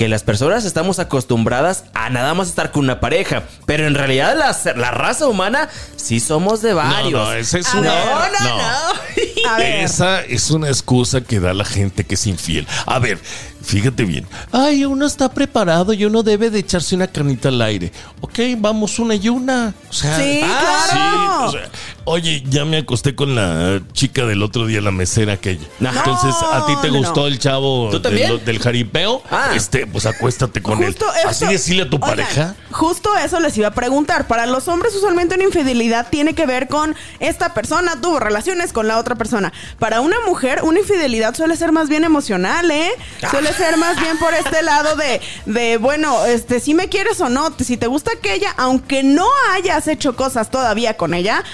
Que las personas estamos acostumbradas a nada más estar con una pareja, pero en realidad las- la raza humana sí somos de no, varios. no, esa es A una. ver, no, no, no. A ver. Esa es una excusa que da la gente que es infiel. A ver, fíjate bien. Ay, uno está preparado y uno debe de echarse una canita al aire. Ok, vamos una y una. O sea, Sí, ah, claro. sí, o sea, oye, ya me acosté con la chica del otro día, la mesera aquella. No. Entonces, ¿a ti te No, gustó no. el chavo ¿Tú de también? lo- del jaripeo? Ah. Este, pues acuéstate con él. Así decirle a tu Oigan, pareja. Justo eso les iba a preguntar. Para los hombres, usualmente una infidelidad tiene que ver con esta persona tuvo relaciones con la otra persona. Para una mujer, una infidelidad suele ser más bien emocional, ¿eh? Suele ser más bien por este lado de, de bueno, este, si me quieres o no, si te gusta aquella, aunque no hayas hecho cosas todavía con ella.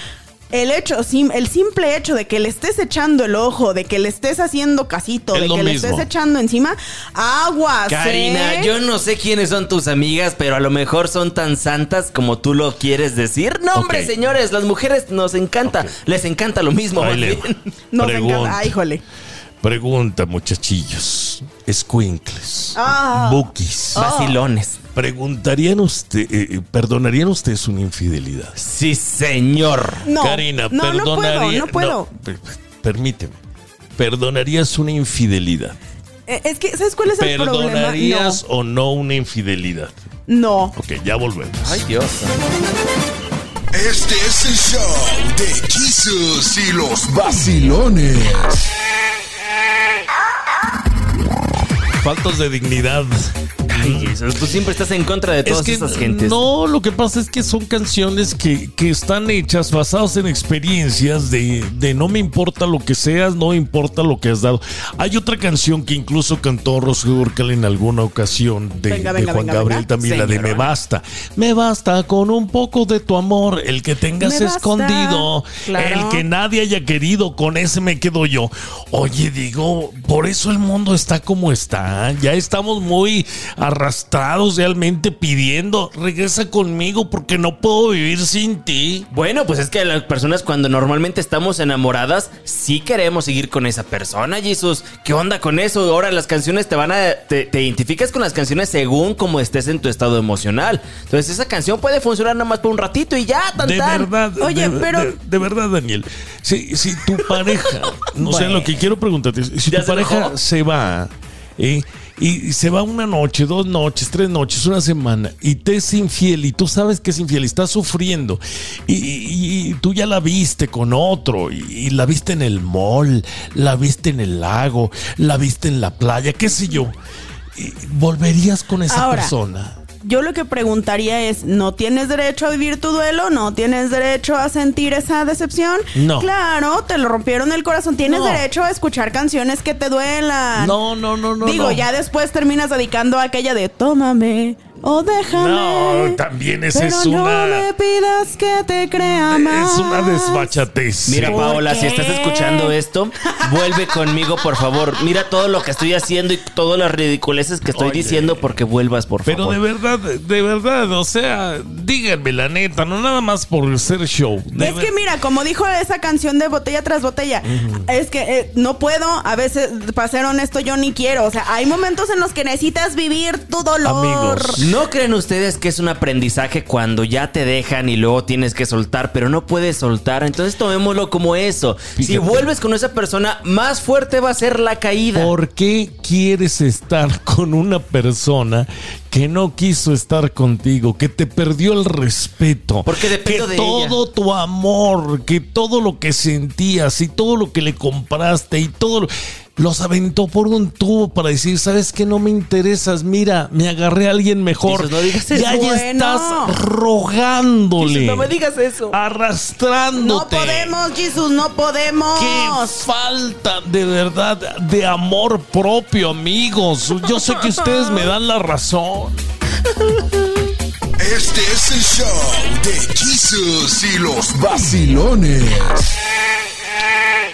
El hecho, el simple hecho de que le estés echando el ojo, de que le estés haciendo casito, Es de que le estés echando encima, aguas. Karina, ¿eh? yo no sé quiénes son tus amigas, pero a lo mejor son tan santas como tú lo quieres decir. No, hombre, señores, las mujeres nos encanta, les encanta lo mismo. Le-. Nos Pregunta. encanta. Ay, híjole. Pregunta, muchachillos. Escuincles. Ah. Bookies. Vacilones. ¿Preguntarían usted, eh, eh, perdonarían ustedes una infidelidad? Sí, señor. No. Karina, no, no puedo, perdonaría. no puedo. per- permíteme. ¿Perdonarías una infidelidad? Eh, Es que, ¿sabes cuál es el problema? ¿Perdonarías o no una infidelidad? No. Ok, ya volvemos. Ay, Dios. Este es el show de Jesus y los vacilones. Faltos de dignidad. Ay, Jesus, tú siempre estás en contra de todas es que esas gentes. no, lo que pasa es que son canciones que, que están hechas basadas en experiencias de, de no me importa lo que seas, no importa lo que has dado. Hay otra canción que incluso cantó Rocío Dúrcal en alguna ocasión de, Venga, de venga, Juan venga, Gabriel venga. también, la de Me. Basta. Me basta con un poco de tu amor, el que tengas Me escondido, Claro. el que nadie haya querido, con ese me quedo yo. Oye, digo, por eso el mundo está como está. Ya estamos muy arrastrados realmente pidiendo, regresa conmigo porque no puedo vivir sin ti. Bueno, pues es que las personas cuando normalmente estamos enamoradas, sí queremos seguir con esa persona, Jesús. ¿Qué onda con eso? Ahora las canciones te van a... Te, te identificas con las canciones según como estés en tu estado emocional. Entonces esa canción puede funcionar nada más por un ratito y ya, tan, De tan. verdad, Oye, de, pero- de, de verdad, Daniel. Si, si tu pareja, no sé, lo que quiero preguntarte, es, si ¿Ya tu se pareja se va ¿eh? y se va una noche, dos noches, tres noches, una semana y te es infiel y tú sabes que es infiel y estás sufriendo y, y- y tú ya la viste con otro y, y la viste en el mall, la viste en el lago, la viste en la playa, qué sé yo. Y ¿Volverías con esa Ahora, persona? Yo lo que preguntaría es, ¿no tienes derecho a vivir tu duelo? ¿No tienes derecho a sentir esa decepción? No. Claro, te lo rompieron el corazón. Tienes No. derecho a escuchar canciones que te duelan. No, no, no, no. Digo, no. ya después terminas dedicando a aquella de tómame o déjame. No, también esa pero es no una- me pidas que te crea más. Es una desbachatez. Mira, ¿Por Paola, qué? si estás escuchando esto, vuelve conmigo, por favor. Mira todo lo que estoy haciendo y todas las ridiculeces que estoy Oye. diciendo porque vuelvas, por Pero favor. de verdad, de verdad, o sea, díganme la neta, no nada más por ser show. Es ver- que mira, como dijo esa canción de botella tras botella, es que eh, no puedo, a veces, para ser honesto, yo ni quiero. O sea, hay momentos en los que necesitas vivir tu dolor. Amigos. ¿No creen ustedes que es un aprendizaje cuando ya te dejan y luego tienes que soltar, pero no puedes soltar? Entonces tomémoslo como eso. Si vuelves con esa persona, más fuerte va a ser la caída. ¿Por qué quieres estar con una persona que no quiso estar contigo, que te perdió el respeto? Porque dependo que de todo tu amor, que todo lo que sentías y todo lo que le compraste y todo lo- los aventó por un tubo para decir, ¿sabes qué? No me interesas, mira, me agarré a alguien mejor. Jesús, no digas y eso. ahí Bueno. estás rogándole. Jesús, no me digas eso. No Arrastrándote. podemos, Jesús, no podemos. Qué falta de verdad de amor propio, amigos. Yo sé que ustedes me dan la razón. Este es el show de Jesus y los vacilones.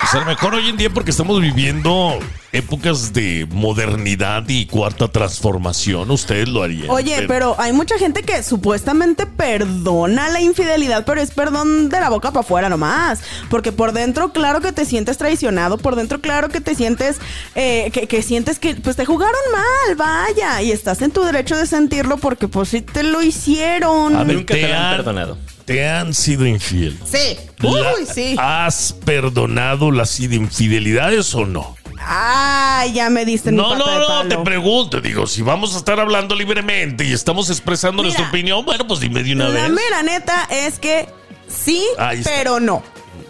Pues a lo mejor hoy en día porque estamos viviendo épocas de modernidad y cuarta transformación, ustedes lo harían. Oye, pero hay mucha gente que supuestamente perdona la infidelidad, pero es perdón de la boca para afuera nomás. Porque por dentro, claro que te sientes traicionado, por dentro, claro que te sientes, eh, que, que sientes que pues te jugaron mal, vaya. Y estás en tu derecho de sentirlo porque pues sí te lo hicieron. A ver, Nunca te han perdonado. ¿Te han sido infiel? Sí. La- Uy, sí. ¿Has perdonado las infidelidades o no? Ay, ya me diste mi No, pata no, de no, te pregunto, digo, si vamos a estar hablando libremente y estamos expresando Mira, nuestra opinión, bueno, pues dime de una La vez. mera neta es que sí, pero no.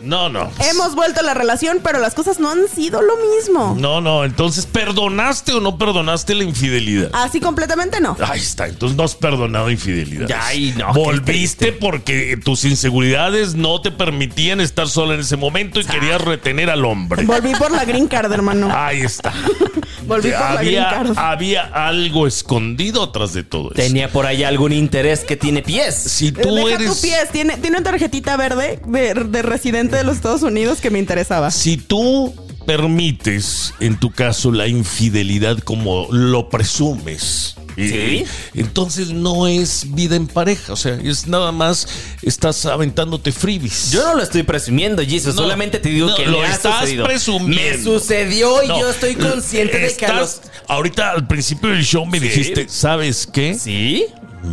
No, no. Hemos vuelto a la relación, pero las cosas no han sido lo mismo. No, no, entonces, ¿perdonaste o no perdonaste la infidelidad? Así completamente no. Ahí está, entonces no has perdonado infidelidad. Ya, ay, no, Volviste porque tus inseguridades no te permitían estar sola en ese momento y querías retener al hombre. Volví por la green card, hermano. Ahí está. Volví por la green card. había algo escondido atrás de todo eso. Tenía por ahí algún interés que tiene pies. Si tú Deja eres. tu pies, tiene, tiene una tarjetita verde de, de residente de los Estados Unidos que me interesaba. Si tú permites, en tu caso, la infidelidad como lo presumes. Sí. entonces no es vida en pareja, o sea, es nada más estás aventándote freebies. Yo no lo estoy presumiendo, Jesus. No, solamente te digo no, que lo estás sucedido. presumiendo. Me sucedió y No, yo estoy consciente de que a los. estás- Ahorita al principio del show me Sí. dijiste, ¿sabes qué? ¿Sí?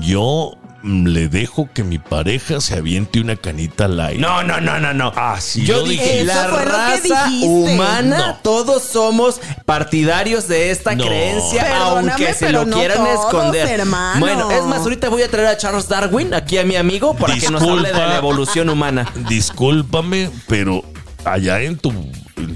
Yo le dejo que mi pareja se aviente una canita al aire. No, no, no, no, no. Así Yo lo dije. Eso la fue lo que raza dijiste. humana, No. todos somos partidarios de esta No. creencia, Perdóname, aunque se pero lo no quieran todos, esconder. hermano. Bueno, es más, ahorita voy a traer a Charles Darwin, aquí a mi amigo, para que nos hable de Disculpa. la evolución humana. Discúlpame, pero allá en tu,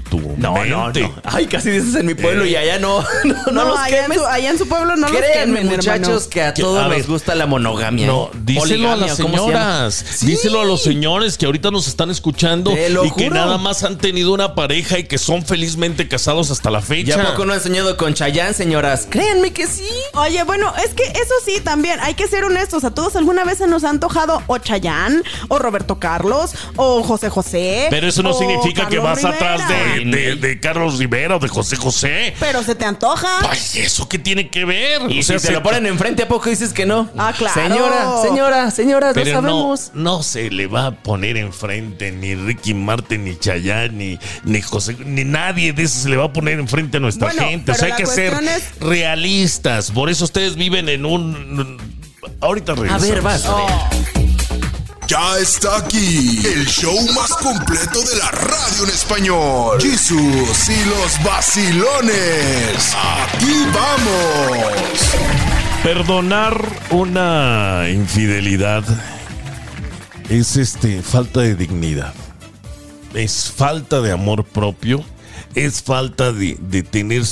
tu No, no, mente. no. Ay, casi dices en mi pueblo Eh. y allá no, no, no No, los allá, en su, allá en su pueblo no los Créanme, quemen, muchachos, hermano. que a todos a ver. nos gusta la monogamia. No, ¿eh? díselo a las señoras. Sí. Díselo a los señores que ahorita nos están escuchando y que nada más han tenido una pareja y que son felizmente casados hasta la fecha. ¿Ya poco no han soñado con Chayanne, señoras? Créanme que sí. Oye, bueno, es que eso sí, también hay que ser honestos. A todos alguna vez se nos ha antojado o Chayán, o Roberto Carlos, o José José. Pero eso no significa que vas atrás de de, de- de Carlos Rivera o de José José. Pero se te antoja. Ay, ¿eso qué tiene que ver? Y O sea, si te se- lo ponen enfrente, ¿a poco dices que no? Ah, claro. Señora, señora, señora, no Pero no, sabemos. no se le va a poner enfrente ni Ricky Martin, ni Chayanne, ni, ni José, ni nadie de esos se le va a poner enfrente a nuestra Bueno, gente. O sea, hay que ser es- realistas. Por eso ustedes viven en un. Ahorita A regresamos. ver, vas. Ya está aquí el show más completo de la radio en español. Jesús y los vacilones. Aquí vamos. Perdonar una infidelidad es este falta de dignidad. Es falta de amor propio. Es falta de, de tener.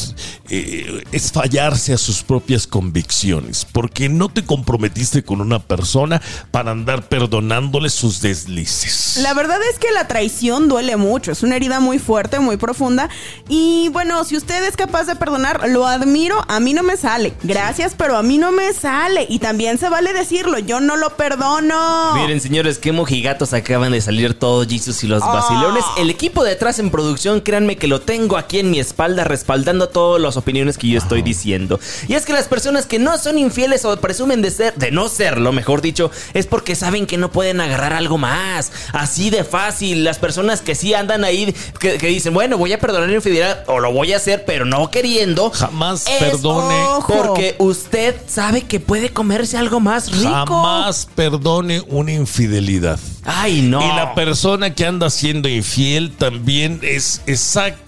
eh, es fallarse a sus propias convicciones. Porque no te comprometiste con una persona para andar perdonándole sus deslices. La verdad es que la traición duele mucho, es una herida muy fuerte, muy profunda. Y bueno, si usted es capaz de perdonar, lo admiro, a mí no me sale. Gracias, pero a mí no me sale. Y también se vale decirlo, yo no lo perdono. Miren, señores, qué mojigatos acaban de salir todos Jesus y los vacilones. El equipo de atrás en producción, créanme que lo tengo aquí en mi espalda respaldando todas las opiniones que yo estoy diciendo. Y es que las personas que no son infieles o presumen de ser, de no serlo, mejor dicho, es porque saben que no pueden agarrar algo más. Así de fácil. Las personas que sí andan ahí, que, que dicen, bueno, voy a perdonar la infidelidad o lo voy a hacer, pero no queriendo. Jamás Es perdone. ojo. Porque usted sabe que puede comerse algo más rico. Jamás perdone una infidelidad. Ay, no. Y la persona que anda siendo infiel también es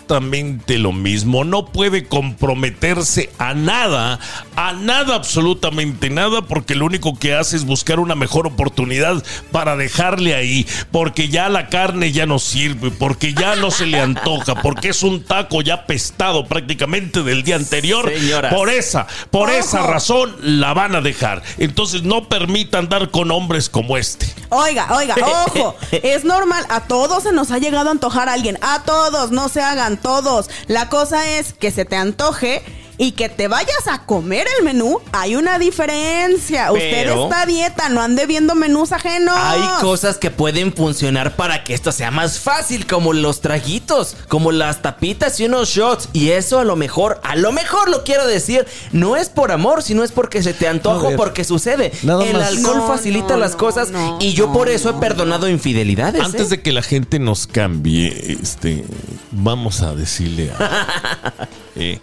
exactamente lo mismo. No puede comprometerse a nada, a nada, absolutamente nada, porque lo único que hace es buscar una mejor oportunidad para dejarle ahí, porque ya la carne ya no sirve, porque ya no se le antoja, porque es un taco ya pestado prácticamente del día anterior. Señoras. Por esa, por Ojo. esa razón la van a dejar. Entonces no permita andar con hombres como este. Oiga, oiga, ojo, es normal, a todos se nos ha llegado a antojar a alguien, a todos, no se hagan todos. La cosa es que se te antoje y que te vayas a comer el menú, hay una diferencia. Usted Pero- está a dieta, no ande viendo menús ajenos. Hay cosas que pueden funcionar para que esto sea más fácil, como los traguitos, como las tapitas y unos shots. Y eso a lo mejor, a lo mejor lo quiero decir, no es por amor, sino es porque se te antoja o porque sucede. nada El más. alcohol No, facilita no, las cosas no, y yo por no, eso he no, perdonado infidelidades. Antes ¿eh? de que la gente nos cambie, este, vamos a decirle a, eh,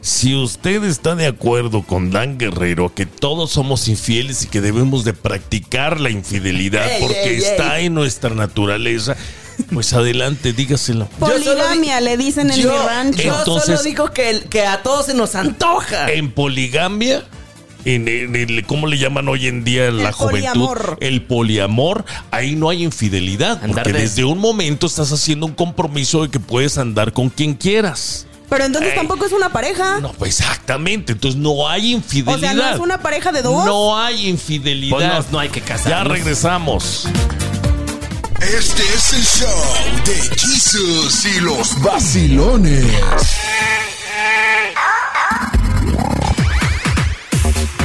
si usted está de acuerdo con Dan Guerrero que todos somos infieles y que debemos de practicar la infidelidad Ey, porque ey, ey. está en nuestra naturaleza, pues adelante, dígaselo. Yo Poligamia di- le dicen en yo, mi rancho. yo Entonces- solo digo que, el- que a todos se nos antoja. En poligamia, en el, el- ¿cómo le llaman hoy en día la juventud? poliamor. El poliamor, ahí no hay infidelidad, Andar porque de- desde un momento estás haciendo un compromiso de que puedes andar con quien quieras. Pero entonces tampoco es una pareja. No, pues exactamente, entonces no hay o infidelidad. sea, no es una pareja de dos. No hay infidelidad. Pues no, no hay que Ya casarnos. regresamos. Este es el show de Jesus y los vacilones.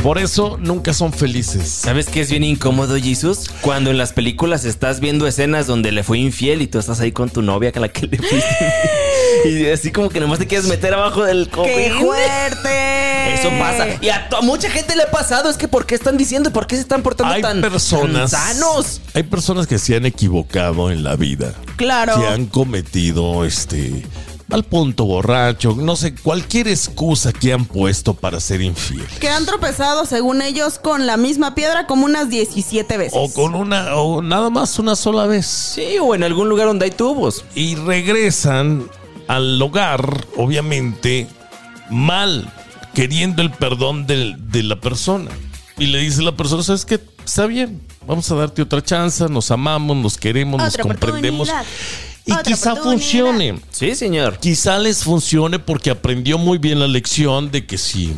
Por eso nunca son felices. ¿Sabes qué es bien incómodo, Jesus? Cuando en las películas estás viendo escenas donde le fue infiel y tú estás ahí con tu novia con la que le fuiste. y así como que nomás te quieres meter abajo del ¡Qué cojín. fuerte! Eso pasa. Y a, mucha gente le ha pasado. Es que ¿por qué están diciendo? ¿Por qué se están portando Hay tan, personas tan sanos? Hay personas que se han equivocado en la vida. Claro. que han cometido este al punto borracho, no sé, cualquier excusa que han puesto para ser infiel. Que han tropezado, según ellos, con la misma piedra como unas 17 veces. O con una, o nada más una sola vez. Sí, o en algún lugar donde hay tubos. Y regresan al hogar, obviamente, mal, queriendo el perdón del- de la persona. Y le dice la persona, ¿sabes qué? Está bien, vamos a darte otra chance, nos amamos, nos queremos, nos comprendemos. Y Otra quizá funcione. Sí, señor. Quizá les funcione porque aprendió muy bien la lección de que si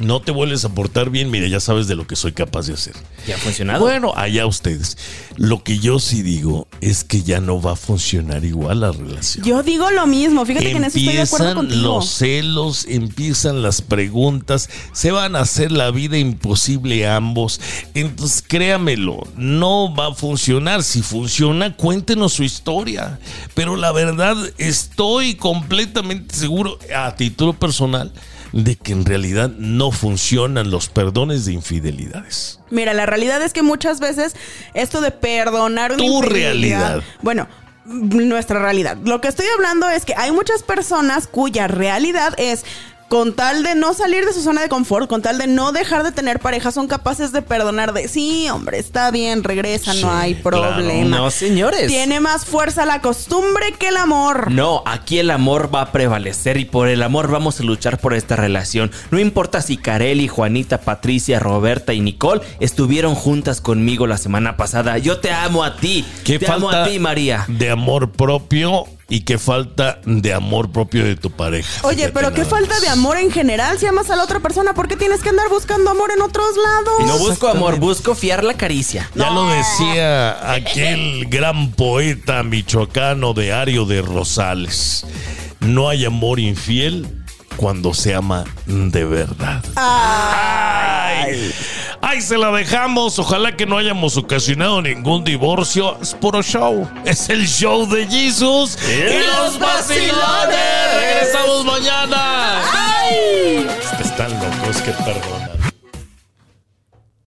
no te vuelves a portar bien, mira, ya sabes de lo que soy capaz de hacer. ¿Ya ha funcionado? Bueno, allá ustedes. Lo que yo sí digo es que ya no va a funcionar igual la relación. Yo digo lo mismo, fíjate que en eso estoy de acuerdo Empiezan contigo. los celos, empiezan las preguntas, se van a hacer la vida imposible a ambos. Entonces, créamelo, no va a funcionar. Si funciona, cuéntenos su historia. Pero la verdad, estoy completamente seguro, a título personal, de que en realidad no funcionan los perdones de infidelidades. Mira, la realidad es que muchas veces esto de perdonar una Tu realidad. Bueno, nuestra realidad. Lo que estoy hablando es que hay muchas personas cuya realidad es con tal de no salir de su zona de confort, con tal de no dejar de tener pareja, son capaces de perdonar de, sí, hombre, está bien, regresa, Sí, no hay claro. problema. No, señores. Tiene más fuerza la costumbre que el amor. No, aquí el amor va a prevalecer y por el amor vamos a luchar por esta relación. No importa si Kareli, Juanita, Patricia, Roberta y Nicole estuvieron juntas conmigo la semana pasada. Yo te amo a ti. ¿Qué te falta amo a ti, María. de amor propio y qué falta de amor propio de tu pareja? Oye, Fíjate pero qué falta más. de amor en general si amas a la otra persona. ¿Por qué tienes que andar buscando amor en otros lados? No busco amor, busco fiar la caricia. Ya lo decía aquel gran poeta michoacano de Ario de Rosales. No hay amor infiel cuando se ama de verdad. Ay. Ahí se la dejamos. Ojalá que no hayamos ocasionado ningún divorcio. Es puro show. Es el show de Jesus y los vacilones. Regresamos mañana. Este están locos que perdón.